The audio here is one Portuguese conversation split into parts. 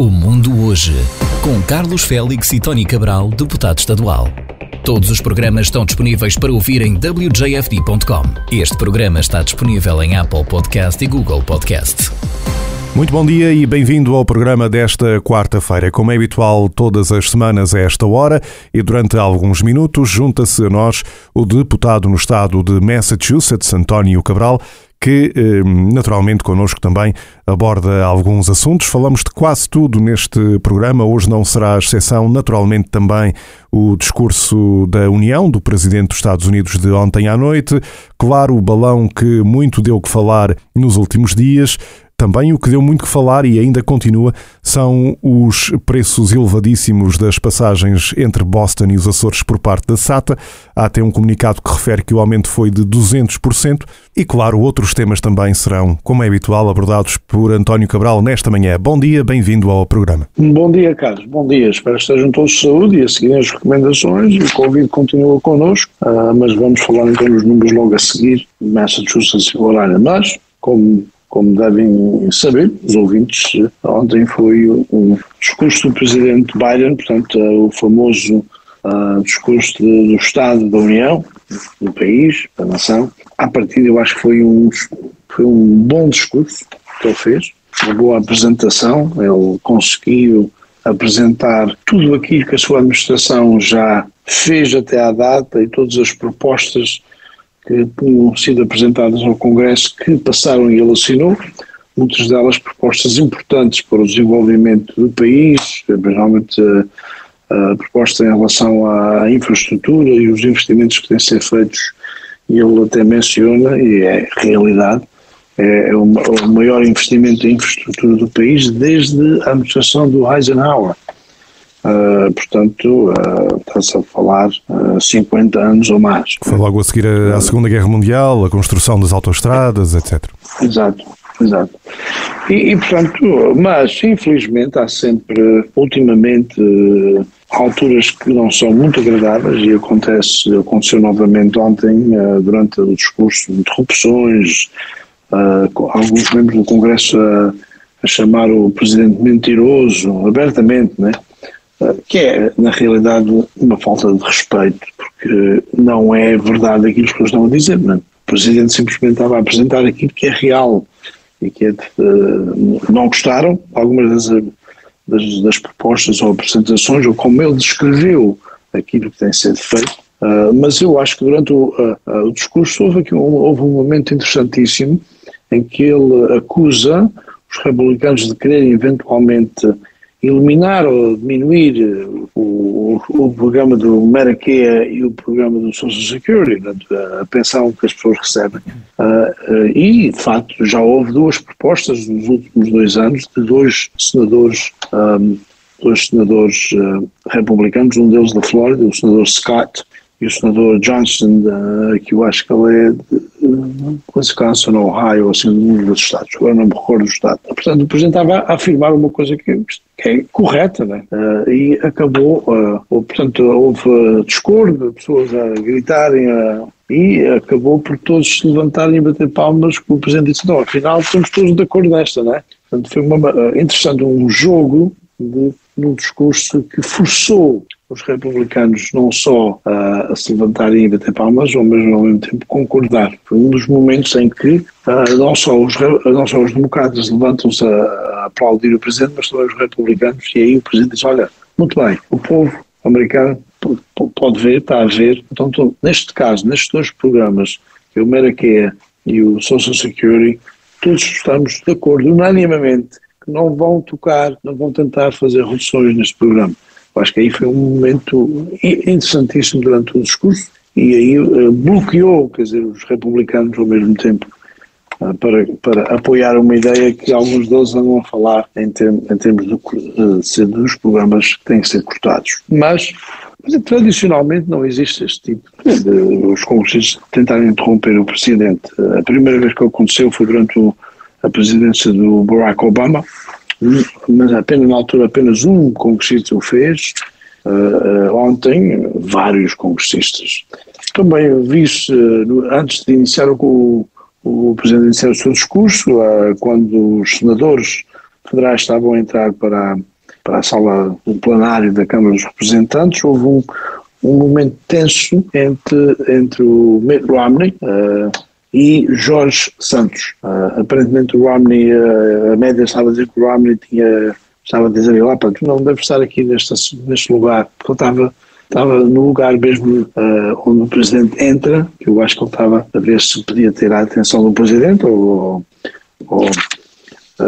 O Mundo Hoje, com Carlos Félix e Tony Cabral, deputado estadual. Todos os programas estão disponíveis para ouvir em wjfd.com. Este programa está disponível em Apple Podcast e Google Podcast. Muito bom dia e bem-vindo ao programa desta quarta-feira. Como é habitual, todas as semanas a esta hora e durante alguns minutos, junta-se a nós o deputado no estado de Massachusetts, António Cabral, que ehm, naturalmente connosco também aborda alguns assuntos. Falamos de quase tudo neste programa. Hoje não será exceção, naturalmente também o discurso da União do Presidente dos Estados Unidos de ontem à noite. Claro, o balão que muito deu que falar nos últimos dias. Também o que deu muito que falar e ainda continua são os preços elevadíssimos das passagens entre Boston e os Açores por parte da SATA. Há até um comunicado que refere que o aumento foi de 200%. E, claro, outros temas também serão, como é habitual, abordados por António Cabral nesta manhã. Bom dia, bem-vindo ao programa. Bom dia, Carlos. Bom dia. Espero que estejam todos de saúde e a seguir as recomendações. O Covid continua connosco, uh, mas vamos falar então nos números logo a seguir, Massachusetts e Florida. Mas, como como devem saber, os ouvintes, ontem foi o discurso do presidente Biden, portanto, o famoso uh, discurso do Estado da União, do país, da nação. À partida, eu acho que foi um, foi um bom discurso que ele fez, uma boa apresentação. Ele conseguiu apresentar tudo aquilo que a sua administração já fez até à data e todas as propostas que tinham sido apresentadas ao Congresso que passaram e ele assinou, muitas delas propostas importantes para o desenvolvimento do país, principalmente a, a proposta em relação à infraestrutura e os investimentos que têm de ser feitos, e ele até menciona, e é realidade, é, é o, o maior investimento em infraestrutura do país desde a administração do Eisenhower. Uh, portanto, uh, está-se a falar uh, 50 anos ou mais. Foi logo a seguir à Segunda Guerra Mundial, a construção das autoestradas, etc. Exato, exato. E, e, portanto, mas infelizmente há sempre, ultimamente, alturas que não são muito agradáveis e acontece, aconteceu novamente ontem, durante o discurso, interrupções, alguns membros do Congresso a, a chamar o presidente mentiroso, abertamente, né? Que é, na realidade, uma falta de respeito, porque não é verdade aquilo que eles estão a dizer. Não é? O Presidente simplesmente estava a apresentar aquilo que é real e que é de, uh, não gostaram algumas das, das, das, propostas ou apresentações, ou como ele descreveu aquilo que tem sido feito, uh, mas eu acho que durante o, uh, o discurso houve, aqui um, houve um momento interessantíssimo em que ele acusa os republicanos de quererem eventualmente eliminar ou diminuir eh, o, o, programa do Medicare e o programa do Social Security, a pensão que as pessoas recebem. Uh, uh, e, de facto, já houve duas propostas nos últimos dois anos de dois senadores, um, dois senadores uh, republicanos, um deles da Flórida, o senador Scott, e o senador Johnson, que eu acho que ele é de Wisconsin, Ohio, assim, de um dos estados, agora não me recordo do estado. Portanto, o Presidente estava a afirmar uma coisa que é correta, né? Uh, e acabou, uh, portanto, houve discurso, pessoas a gritarem, uh, e acabou por todos se levantarem e bater palmas, que o Presidente disse, não, afinal estamos todos de acordo nesta, né? Portanto, foi uma, interessante um jogo de, num discurso que forçou os republicanos não só uh, a se levantarem e bater palmas, mas ao mesmo tempo concordar. Foi um dos momentos em que uh, não, só os, não só os democratas levantam-se a, a, aplaudir o presidente, mas também os republicanos, e aí o presidente diz, olha, muito bem, o povo americano pode ver, está a ver, então neste caso, nestes dois programas, é o Medicare e o Social Security, todos estamos de acordo unanimamente que não vão tocar, não vão tentar fazer reduções neste programa. Acho que aí foi um momento interessantíssimo durante o discurso e aí uh, bloqueou, quer dizer, os republicanos ao mesmo tempo uh, para, para apoiar uma ideia que alguns deles andam a falar em, term, em termos de, uh, dos programas que têm que ser cortados. Mas, mas tradicionalmente não existe este tipo de, os congressistas tentarem interromper o presidente. A primeira vez que aconteceu foi durante o, a presidência do Barack Obama, mas apenas na altura apenas um congressista o fez. Uh, uh, ontem, vários congressistas. Também vi-se, uh, antes de iniciar o, o Presidente iniciar o seu discurso, quando os senadores federais estavam a entrar para, para a sala do plenário da Câmara dos Representantes, houve um, um momento tenso entre, entre o Mitt Romney uh, e Jorge Santos. Uh, aparentemente o Romney, uh, a média estava a dizer que o Romney tinha, estava a dizer lá, tu não deves estar aqui neste, neste lugar, porque ele estava estava no lugar mesmo uh, onde o Presidente entra, que eu acho que ele estava a ver se podia ter a atenção do Presidente, ou, ou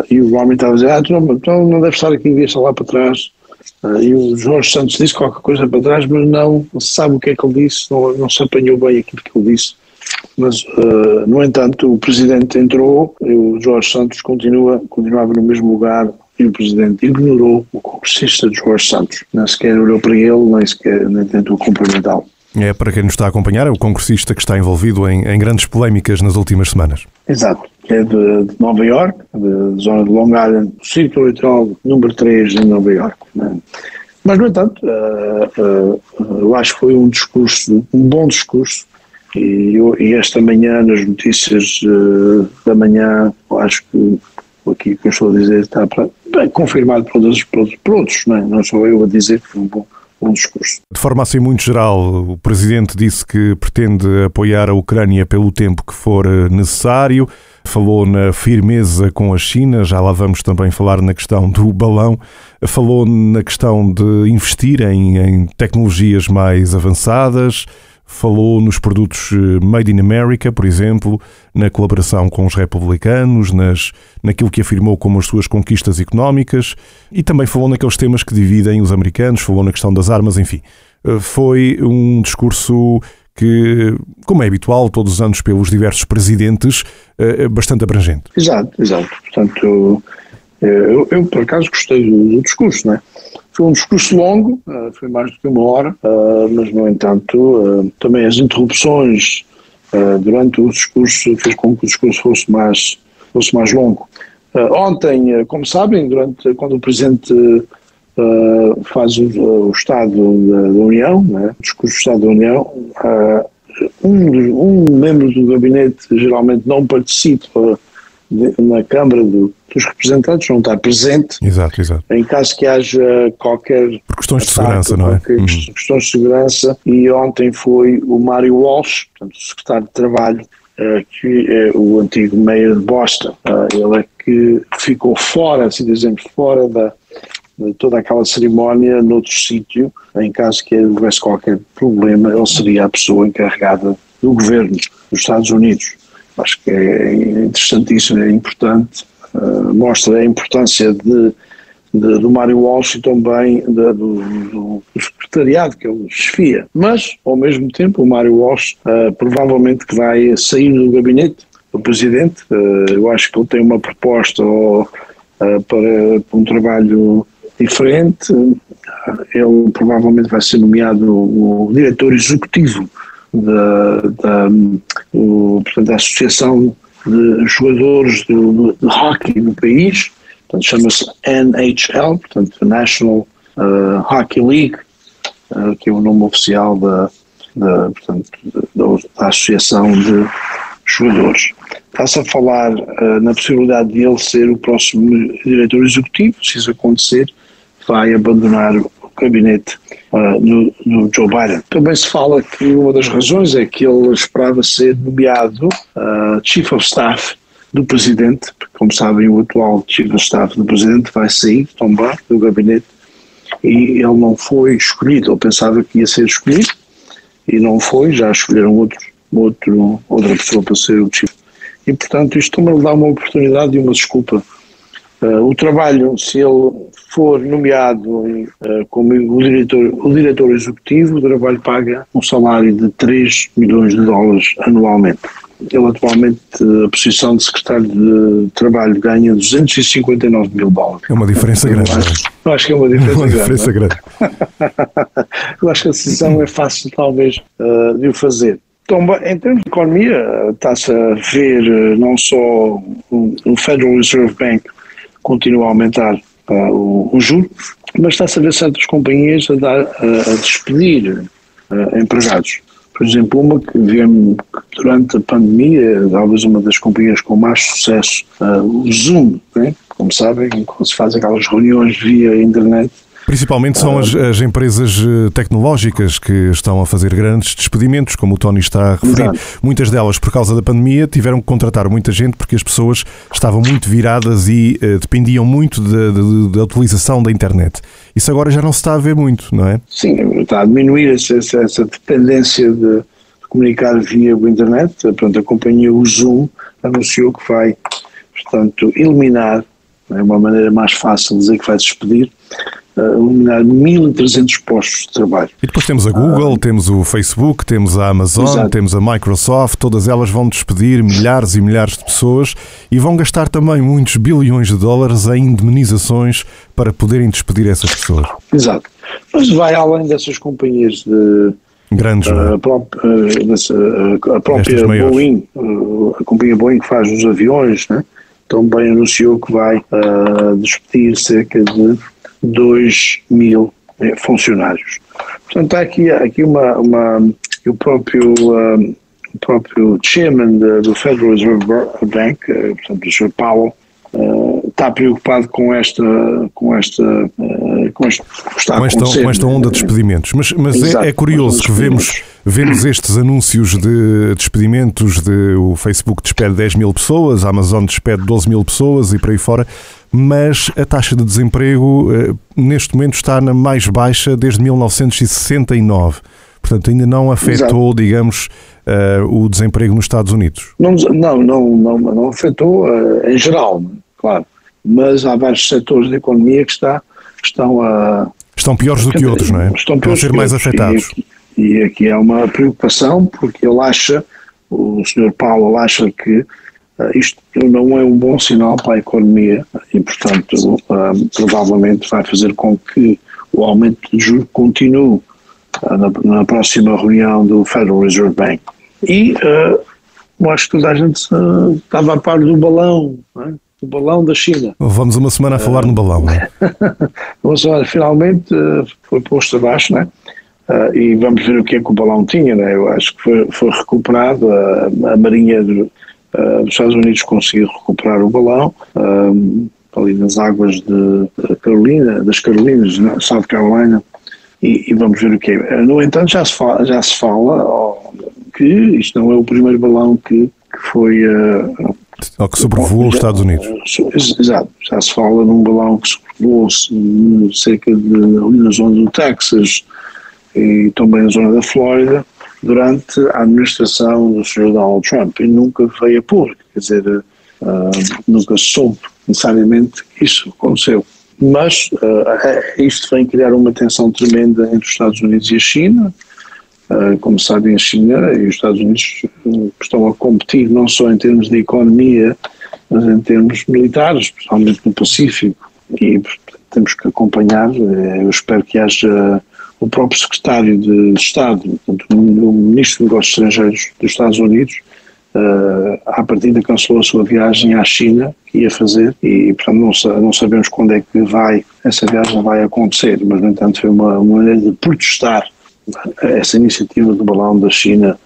e o homem estava a dizer, ah, tu não, tu não deve estar aqui, deixa lá para trás. Uh, e o Jorge Santos disse qualquer coisa para trás, mas não se sabe o que é que ele disse, não, não se apanhou bem aquilo que ele disse. Mas, no entanto, o Presidente entrou, e o Jorge Santos continua, continuava no mesmo lugar, e o Presidente ignorou o congressista Jorge Santos. Nem sequer olhou para ele, nem sequer nem tentou cumprimentá-lo. É, para quem nos está a acompanhar, é o congressista que está envolvido em, em grandes polémicas nas últimas semanas. Exato. É de, de Nova York, da zona de Long Island, Círculo Eleitoral número 3 em Nova York. Né? Mas, no entanto, uh, uh, eu acho que foi um discurso, um bom discurso, e, e esta manhã, nas notícias uh, da manhã, acho que aqui que eu estou a dizer está para, bem, confirmado por outros, por outros, por outros não, é? não sou eu a dizer que foi um bom, bom discurso. De forma assim muito geral, o Presidente disse que pretende apoiar a Ucrânia pelo tempo que for eh, necessário, falou na firmeza com a China, já lá vamos também falar na questão do balão, falou na questão de investir em, em tecnologias mais avançadas, falou nos produtos eh, Made in America, por exemplo, na colaboração com os republicanos, nas, naquilo que afirmou como as suas conquistas económicas e também falou naqueles temas que dividem os americanos, falou na questão das armas, enfim. Eh, foi um discurso que, como é habitual todos os anos pelos diversos presidentes, eh, bastante abrangente. Exato, exato. Portanto, eu, eu por acaso gostei do, do discurso, não é? Foi um discurso longo, uh, foi mais do que uma hora, uh, mas, no entanto, uh, também as interrupções durante o discurso fez com que o discurso fosse mais, fosse mais longo. ontem, como sabem, durante, quando o Presidente faz o, Estado da União, né, o discurso do Estado da União, um, um membro do gabinete geralmente não participa na Câmara do, dos Representantes, não está presente. Exato, exato. Em caso que haja qualquer. Por questões de segurança, não é? Uhum. Questões de segurança. E ontem foi o Mário Walsh, portanto, o secretário de Trabalho, uh, que é o antigo mayor de Boston. Uh, ele é que ficou fora, assim dizemos, fora da, de toda aquela cerimónia noutro sítio, em caso que houvesse qualquer problema, ele seria a pessoa encarregada do governo dos Estados Unidos. Acho que é interessantíssimo, é importante, uh, mostra a importância de, de, do Mário Walsh e também de, do, do, secretariado que ele desfia. Mas, ao mesmo tempo, o Mário Walsh uh, provavelmente que vai sair do gabinete do Presidente. Uh, eu acho que ele tem uma proposta para, para um trabalho diferente. Ele provavelmente vai ser nomeado o diretor executivo da, da, o, portanto, da Associação de Jogadores de, de Hockey no país, chama-se NHL, portanto, National uh, Hockey League, uh, que é o nome oficial da, da, portanto, da, da Associação de Jogadores. Está-se a falar uh, na possibilidade de ele ser o próximo diretor executivo, se isso acontecer, vai abandonar gabinete uh, do, do, Joe Biden. Também se fala que uma das razões é que ele esperava ser nomeado uh, Chief of Staff do Presidente, porque, como sabem, o atual Chief of Staff do Presidente vai sair também do gabinete e ele não foi escolhido. Ele pensava que ia ser escolhido e não foi, já escolheram outro, outro, outra pessoa para ser o Chief. E, portanto, isto também dá uma oportunidade e uma desculpa Uh, o trabalho, se ele for nomeado uh, como o diretor, o diretor executivo, o trabalho paga um salário de 3 milhões de dólares anualmente. Ele atualmente, a posição de secretário de Trabalho ganha 259 mil dólares. É uma diferença eu grande. Acho, eu acho que é uma diferença, uma diferença grande. eu acho que a decisão é fácil, talvez, uh, de o fazer. Então, em termos de economia, está-se a ver não só o Federal Reserve Bank continua a aumentar uh, o, o juro, mas está-se a ver certas companhias a, dar, a, a despedir uh, empregados. por exemplo, uma que vemos durante a pandemia, talvez uma das companhias com mais sucesso, uh, o Zoom, né? como sabem, quando se faz aquelas reuniões via internet, Principalmente são as, as, empresas eh, tecnológicas que estão a fazer grandes despedimentos, como o Tony está a referir. Exato. Muitas delas, por causa da pandemia, tiveram que contratar muita gente porque as pessoas estavam muito viradas e uh, dependiam muito da utilização da internet. Isso agora já não se está a ver muito, não é? Sim, está a diminuir essa, essa, dependência de, comunicar via internet. Portanto, a companhia, o Zoom, anunciou que vai, portanto, eliminar, é uma maneira mais fácil de dizer que vai despedir, eliminar 1.300 postos de trabalho. E depois temos a Google, ah, temos o Facebook, temos a Amazon, exato. temos a Microsoft, todas elas vão despedir milhares e milhares de pessoas e vão gastar também muitos bilhões de dólares em indemnizações para poderem despedir essas pessoas. Exato. Mas vai além dessas companhias de. Grandes, a, própria, a própria Boeing, a companhia Boeing que faz os aviões, né? também anunciou que vai uh, despedir cerca de 2 mil eh, funcionários. Portanto, há aqui, aqui uma, uma o próprio um, o próprio chairman do Federal Reserve Bank, eh, portanto, o Sr. Powell, uh, está preocupado com esta com esta uh, com, este, com, esta, com esta onda de despedimentos. Mas, mas Exato, é, é, curioso que vemos vemos estes anúncios de despedimentos de o Facebook despede 10 mil pessoas, a Amazon despede 12 mil pessoas e por aí fora mas a taxa de desemprego eh, neste momento está na mais baixa desde 1969. Portanto, ainda não afetou, Exato. digamos, uh, o desemprego nos Estados Unidos. Não, não, não, não, não afetou uh, em geral, claro. Mas há vários setores da economia que, está, estão a. Estão piores do que outros, não é? Estão piores ser mais afetados. E aqui, e aqui há uma preocupação, porque ele acha, o Sr. Paulo acha que isto não é um bom sinal para a economia e, portanto, uh, provavelmente vai fazer com que o aumento de juros continue uh, na, próxima reunião do Federal Reserve Bank. E eu acho que toda a gente estava a par do balão, é? do balão da China. Vamos uma semana a falar no balão. Não é? Vamos olha, finalmente foi posto abaixo, não é? Uh, e vamos ver o que é que o balão tinha, né? eu acho que foi, foi recuperado, a, a Marinha uh, os Estados Unidos conseguiram recuperar o balão, um, ali nas águas de Carolina, das Carolinas, na South Carolina, e, e, vamos ver o que é. No entanto, já se fala, já se fala oh, que isto não é o primeiro balão que, que foi. Uh, Ou que sobrevoou os Estados Unidos. Exato, já se fala num balão que sobrevoou cerca de ali na zona do Texas e também na zona da Flórida durante a administração do Sr. Donald Trump e nunca veio a público, quer dizer, uh, nunca soube necessariamente que isso aconteceu. Mas uh, isto vem criar uma tensão tremenda entre os Estados Unidos e a China. Uh, como sabem, a China e os Estados Unidos estão a competir não só em termos de economia, mas em termos militares, especialmente no Pacífico. E temos que acompanhar. Eu espero que haja o próprio secretário de Estado, portanto, o ministro de Negócios Estrangeiros dos Estados Unidos, uh, à partida cancelou a sua viagem à China, que ia fazer, e portanto não, não, sabemos quando é que vai, essa viagem vai acontecer, mas no entanto foi uma, uma maneira de protestar essa iniciativa do balão da China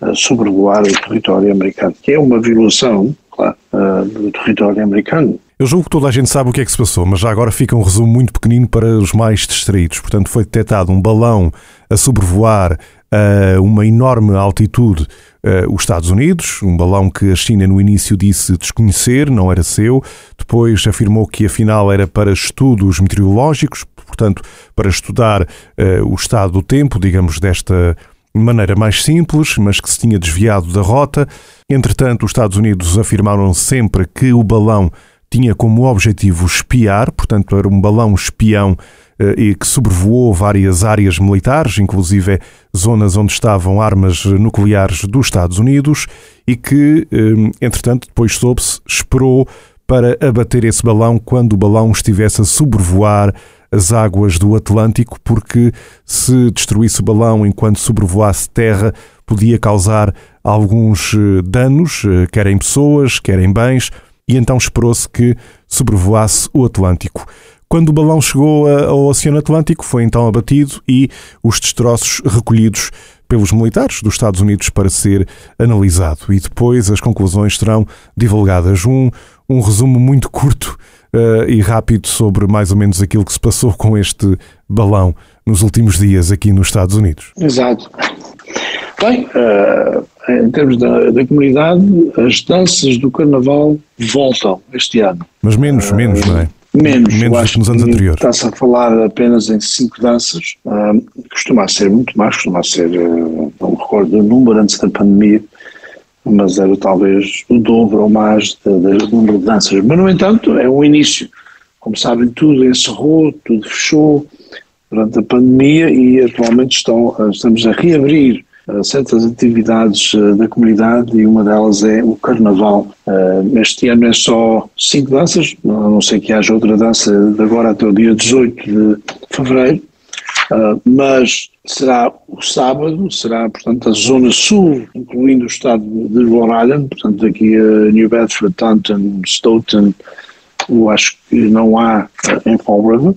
uh, sobrevoar o território americano, que é uma violação, claro, uh, do território americano. Eu julgo que toda a gente sabe o que é que se passou, mas já agora fica um resumo muito pequenino para os mais distraídos. Portanto, foi detectado um balão a sobrevoar a uma enorme altitude uh, os Estados Unidos, um balão que a China no início disse desconhecer, não era seu, depois afirmou que afinal era para estudos meteorológicos, portanto, para estudar uh, o estado do tempo, digamos, desta maneira mais simples, mas que se tinha desviado da rota. Entretanto, os Estados Unidos afirmaram sempre que o balão tinha como objetivo espiar, portanto, era um balão espião eh, e que sobrevoou várias áreas militares, inclusive zonas onde estavam armas nucleares dos Estados Unidos, e que, eh, entretanto, depois soube-se, esperou para abater esse balão quando o balão estivesse a sobrevoar as águas do Atlântico, porque se destruísse o balão enquanto sobrevoasse terra, podia causar alguns eh, danos, quer em pessoas, quer em bens e então esperou-se que sobrevoasse o Atlântico. Quando o balão chegou ao Oceano Atlântico, foi então abatido e os destroços recolhidos pelos militares dos Estados Unidos para ser analisado e depois as conclusões serão divulgadas. Um, um resumo muito curto uh, e rápido sobre mais ou menos aquilo que se passou com este balão nos últimos dias aqui nos Estados Unidos. Exato. Bem, uh, em termos da, da, comunidade, as danças do Carnaval voltam este ano. Mas menos, uh, menos, não é? Menos, menos que nos anos anteriores. Está-se a falar apenas em cinco danças, uh, costuma ser muito mais, costuma ser, uh, não me recordo do número antes da pandemia, mas era talvez o dobro ou mais do número de danças. Mas, no entanto, é um início. Como sabem, tudo encerrou, tudo fechou durante a pandemia e atualmente estão, estamos a reabrir certas atividades da comunidade e uma delas é o Carnaval. Uh, este ano é só cinco danças, a não sei que haja outra dança de agora até o dia 18 de fevereiro, mas será o sábado, será, portanto, a zona sul, incluindo o estado de Rhode Island, portanto, aqui a New Bedford, Taunton, Stoughton, eu acho que não há em Fall River,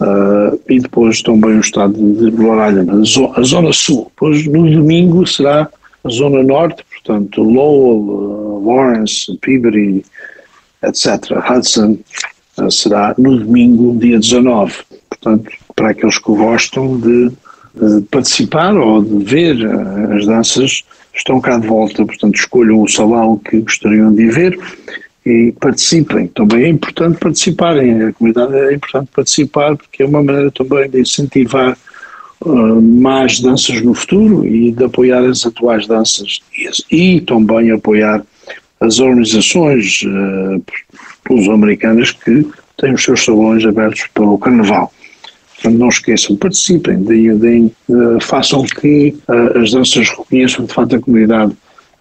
uh, e depois também o estado de Island, a zona, sul. Depois, no domingo, será a zona norte, portanto, Lowell, uh, Lawrence, Peabody, etc., Hudson, uh, será no domingo, dia 19. Portanto, para aqueles que gostam de de participar ou de ver as danças estão cá de volta, portanto escolham o salão que gostariam de ver e participem. Também é importante participarem, a comunidade é importante participar porque é uma maneira também de incentivar uh, mais danças no futuro e de apoiar as atuais danças e, e também apoiar as organizações uh, pelos americanas que têm os seus salões abertos para o carnaval. Portanto, não esqueçam, participem, deem, deem, uh, façam que uh, as danças reconheçam de facto a comunidade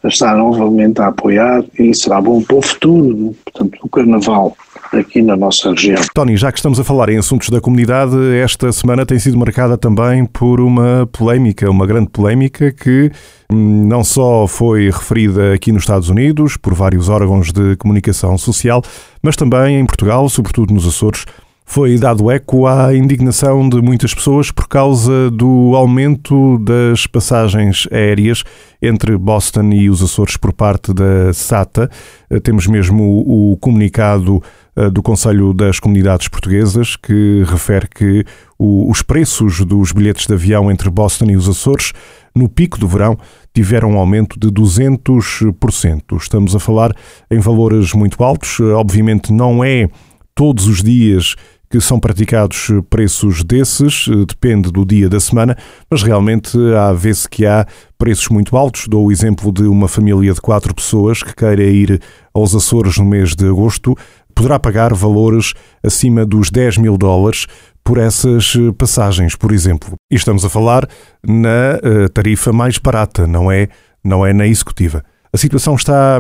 está novamente a apoiar e será bom para o futuro, portanto, do Carnaval aqui na nossa região. Tony, já que estamos a falar em assuntos da comunidade, esta semana tem sido marcada também por uma polémica, uma grande polémica que hum, não só foi referida aqui nos Estados Unidos por vários órgãos de comunicação social, mas também em Portugal, sobretudo nos Açores, foi dado eco à indignação de muitas pessoas por causa do aumento das passagens aéreas entre Boston e os Açores por parte da SATA. Eh, temos mesmo o comunicado eh, do Conselho das Comunidades Portuguesas que refere que os preços dos bilhetes de avião entre Boston e os Açores no pico do verão tiveram um aumento de 200%. Estamos a falar em valores muito altos. Eh, obviamente não é todos os dias que são praticados preços desses, eh, depende do dia da semana, mas realmente há vezes que há preços muito altos. Dou o exemplo de uma família de quatro pessoas que queira ir aos Açores no mês de agosto, poderá pagar valores acima dos 10 mil dólares por essas eh, passagens, por exemplo. E estamos a falar na eh, tarifa mais barata, não é, não é na executiva. A situação está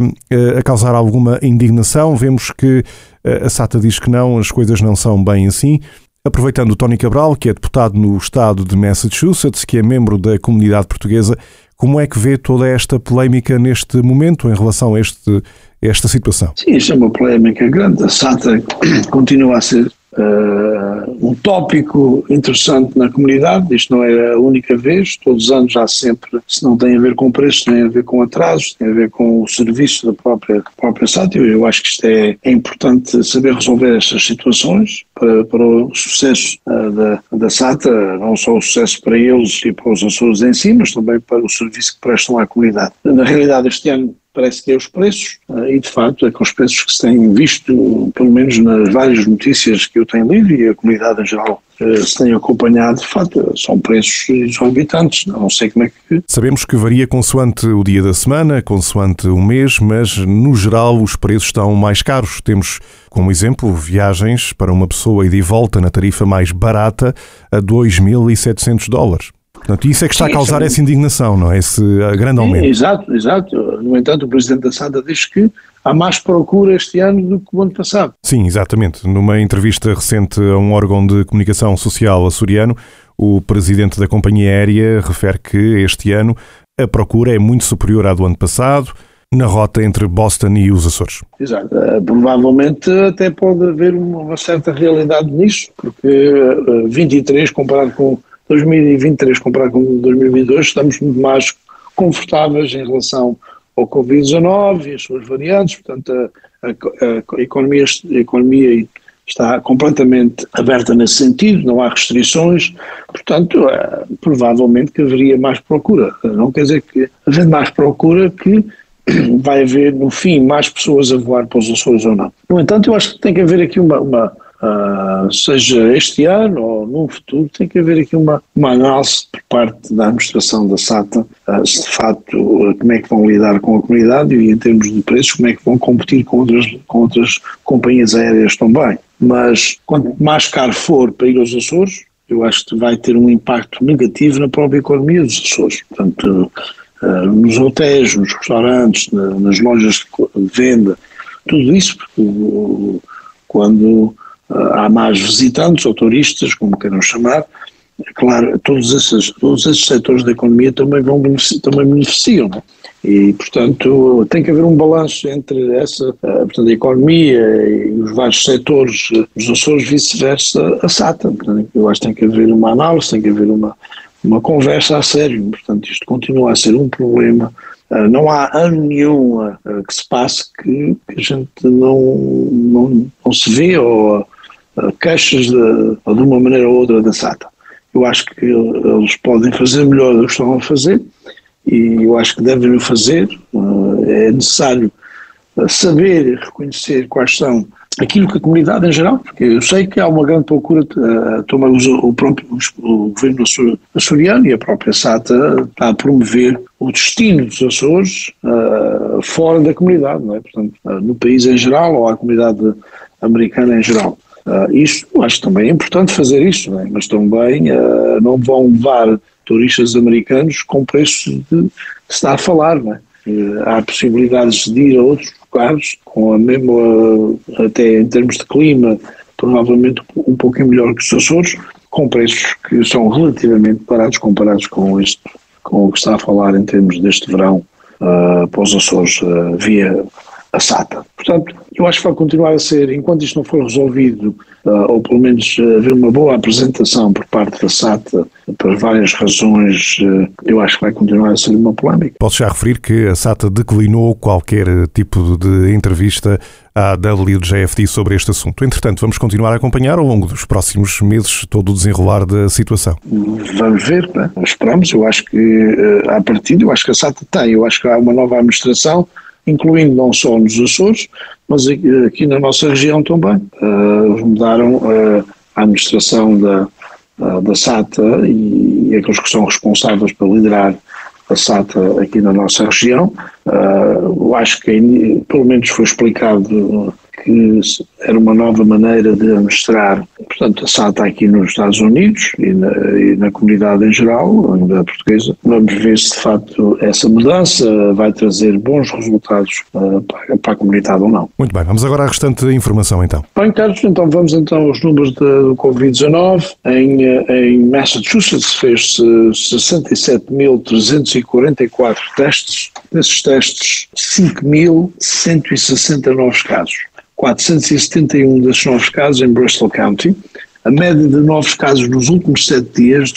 a causar alguma indignação. Vemos que a SATA diz que não, as coisas não são bem assim. Aproveitando o Tony Cabral, que é deputado no estado de Massachusetts, que é membro da comunidade portuguesa, como é que vê toda esta polémica neste momento em relação a este, esta situação? Sim, isto é uma polémica grande. A SATA continua a ser uh, um tópico interessante na comunidade. Isto não é a única vez, todos os anos há sempre, se não tem a ver com preços, tem a ver com atrasos, tem a ver com o serviço da própria, própria SATA. Eu acho que isto é, é importante saber resolver estas situações para, para o sucesso uh, da, da SATA, não só o sucesso para eles e para os Açores em si, mas também para o serviço que prestam à comunidade. Na realidade, este ano parece que é os preços, eh, e de facto é com os preços que se têm visto, pelo menos nas várias notícias que eu tenho lido e a comunidade em geral eh, se tem acompanhado, de facto, são preços exorbitantes, não sei como é que... Sabemos que varia consoante o dia da semana, consoante o mês, mas no geral os preços estão mais caros. Temos como exemplo viagens para uma pessoa e de volta na tarifa mais barata a 2.700 dólares. Portanto, isso é que está Sim, a causar essa indignação, não é? Esse grande aumento. exato, exato. No entanto, o Presidente da SADA diz que há mais procura este ano do que o ano passado. Sim, exatamente. Numa entrevista recente a um órgão de comunicação social açoriano, o Presidente da companhia aérea refere que este ano a procura é muito superior à do ano passado, na rota entre Boston e os Açores. Exato. Uh, provavelmente até pode haver uma certa realidade nisso, porque uh, eh, 23 comparado com 2023 comparado com 2022, estamos muito mais confortáveis em relação ao Covid-19 e as suas variantes, portanto a, a, a, economia, a economia está completamente aberta nesse sentido, não há restrições, portanto, é, provavelmente que haveria mais procura. Não quer dizer que, havendo mais procura, que vai haver, no fim, mais pessoas a voar para os Açores ou não. No entanto, eu acho que tem que haver aqui uma, uma uh, seja este ano ou no futuro, tem que haver aqui uma, uma análise por parte da administração da SATA, uh, se de facto uh, como é que vão lidar com a comunidade e em termos de preços, como é que vão competir com outras, com outras companhias aéreas também. Mas quanto mais caro for para ir aos Açores, eu acho que vai ter um impacto negativo na própria economia dos Açores. Portanto, nos hotéis, nos restaurantes, na, nas lojas de venda, tudo isso, porque quando há mais visitantes ou turistas, como queiram chamar, claro, todos esses, todos esses setores da economia também, vão também beneficiam, é? E, portanto, tem que haver um balanço entre essa, portanto, a economia e os vários setores dos Açores, vice-versa, a SATA. Portanto, eu acho que tem que haver uma análise, tem que haver uma, uma conversa a sério. Portanto, isto continua a ser um problema. Uh, não há ano nenhum que se passe que, que, a gente não, não, não se vê ou queixas de, de uma maneira ou outra da SATA. Eu acho que eles podem fazer melhor do que estão a fazer e eu acho que devem o fazer. é necessário saber e reconhecer quais são aquilo que a comunidade em geral, porque eu sei que há uma grande procura, toma o próprio o governo açoriano e a própria SATA está a promover o destino dos Açores fora da comunidade, não é? Portanto, no país em geral ou à comunidade americana em geral. Uh, isto, acho também é importante fazer isso, não é? mas também não vão levar turistas americanos com preços de que se está a falar, não é? há possibilidades de ir a outros lugares com a mesma, até em termos de clima, provavelmente um pouquinho melhor que os Açores, com preços que são relativamente baratos comparados com este, com o que está a falar em termos deste verão uh, para os Açores uh, via a SATA. Portanto, eu acho que vai continuar a ser, enquanto isto não for resolvido, uh, ou pelo menos uh, haver uma boa apresentação por parte da SATA, por várias razões, eu acho que vai continuar a ser uma polémica. Posso já referir que a SATA declinou qualquer tipo de entrevista à WGFT sobre este assunto. Entretanto, vamos continuar a acompanhar ao longo dos próximos meses todo o desenrolar da situação. Vamos ver, né? esperamos. Eu acho que, à partida, eu acho que a SATA tem, eu acho que há uma nova administração incluindo não só nos Açores, mas aqui na nossa região também. Uh, mudaram uh, a administração da, uh, da SATA e, e aqueles que são responsáveis por liderar a SATA aqui na nossa região. eu acho que pelo menos foi explicado que era uma nova maneira de mostrar, portanto, a SATA aqui nos Estados Unidos e na, e na comunidade em geral, a comunidade portuguesa. Vamos ver se de facto essa mudança vai trazer bons resultados uh, para, para, a comunidade ou não. Muito bem, vamos agora à restante informação então. Bem, Carlos, então vamos então aos números do Covid-19. Em, eh, em Massachusetts fez-se 67.344 testes, desses testes 5.169 casos. 471 desses novos casos em Bristol County. A média de novos casos nos últimos sete dias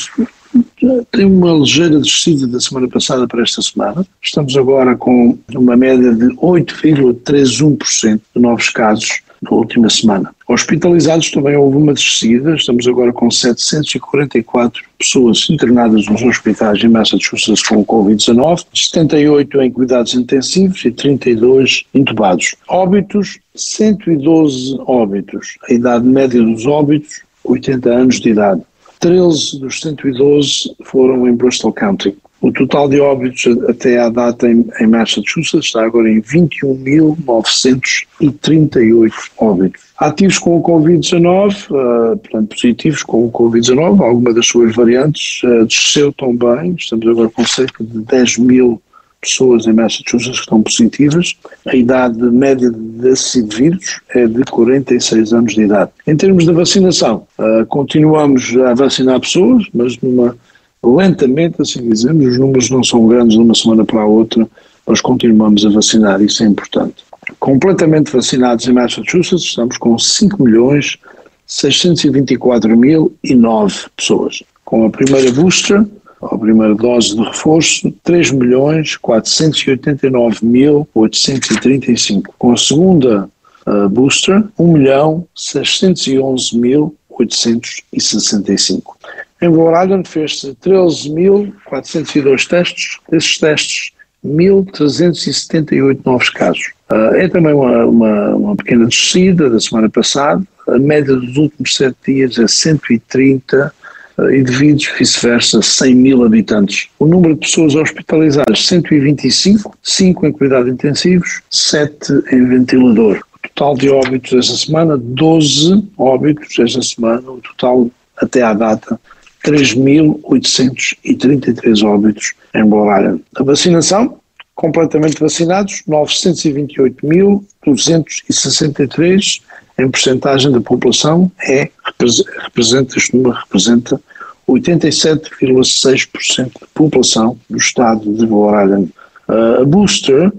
tem uma ligeira descida da semana passada para esta semana. Estamos agora com uma média de 8,31% de novos casos na última semana. Hospitalizados também houve uma descida, estamos agora com 744 pessoas internadas nos hospitais em Massachusetts com o Covid-19, 78 em cuidados intensivos e 32 intubados. Óbitos, 112 óbitos. A idade média dos óbitos, 80 anos de idade. 13 dos 112 foram em Bristol County. O total de óbitos até à data em, em Massachusetts está agora em 21.938 óbitos. Ativos com o Covid-19, uh, portanto positivos com o Covid-19, alguma das suas variantes uh, desceu também, estamos agora com cerca de 10 mil pessoas em Massachusetts que estão positivas. A idade média desses indivíduos é de 46 anos de idade. Em termos de vacinação, uh, continuamos a vacinar pessoas, mas numa lentamente, assim dizemos, os números não são grandes de uma semana para a outra, nós continuamos a vacinar, isso é importante. Completamente vacinados em Massachusetts, estamos com 5 milhões 624 mil e 9 pessoas. com a primeira booster, a primeira dose de reforço, 3 milhões 489 mil 835. Com a segunda uh, booster, 1 milhão 611 mil 865. Em Rhode fez-se 13.402 testes, desses testes 1.378 novos casos. Uh, é também uma, uma, uma, pequena descida da semana passada, a média dos últimos sete dias é 130 uh, indivíduos, vice-versa, 100 mil habitantes. O número de pessoas hospitalizadas, 125, 5 em cuidados intensivos, 7 em ventilador. O total de óbitos esta semana, 12 óbitos esta semana, o total até à data 3.833 óbitos em Rhode A vacinação, completamente vacinados, 928.263 em porcentagem da população, é, representa, este número representa 87,6% da população do estado de Rhode Uh, a booster, uh,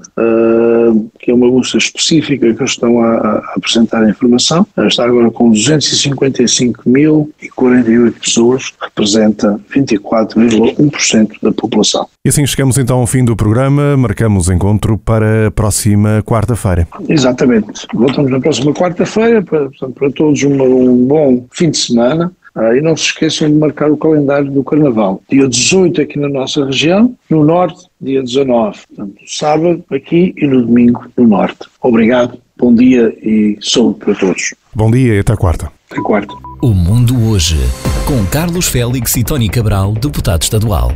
que é uma booster específica que estão a, a apresentar a informação, uh, está agora com 255.048 pessoas, representa 24,1% da população. E assim chegamos então ao fim do programa, marcamos encontro para a próxima quarta-feira. Exatamente. Voltamos na próxima quarta-feira, para, para todos um, um bom fim de semana. Ah, e não se esqueçam de marcar o calendário do Carnaval. Dia 18 aqui na nossa região, no Norte, dia 19. Portanto, sábado aqui e no domingo no Norte. Obrigado, bom dia e saúde para todos. Bom dia e até quarta. Até quarta. O Mundo Hoje, com Carlos Félix e Tony Cabral, deputado estadual.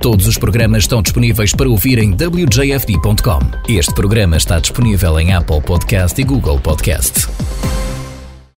Todos os programas estão disponíveis para ouvir em wjfd.com. Este programa está disponível em Apple Podcast e Google Podcast.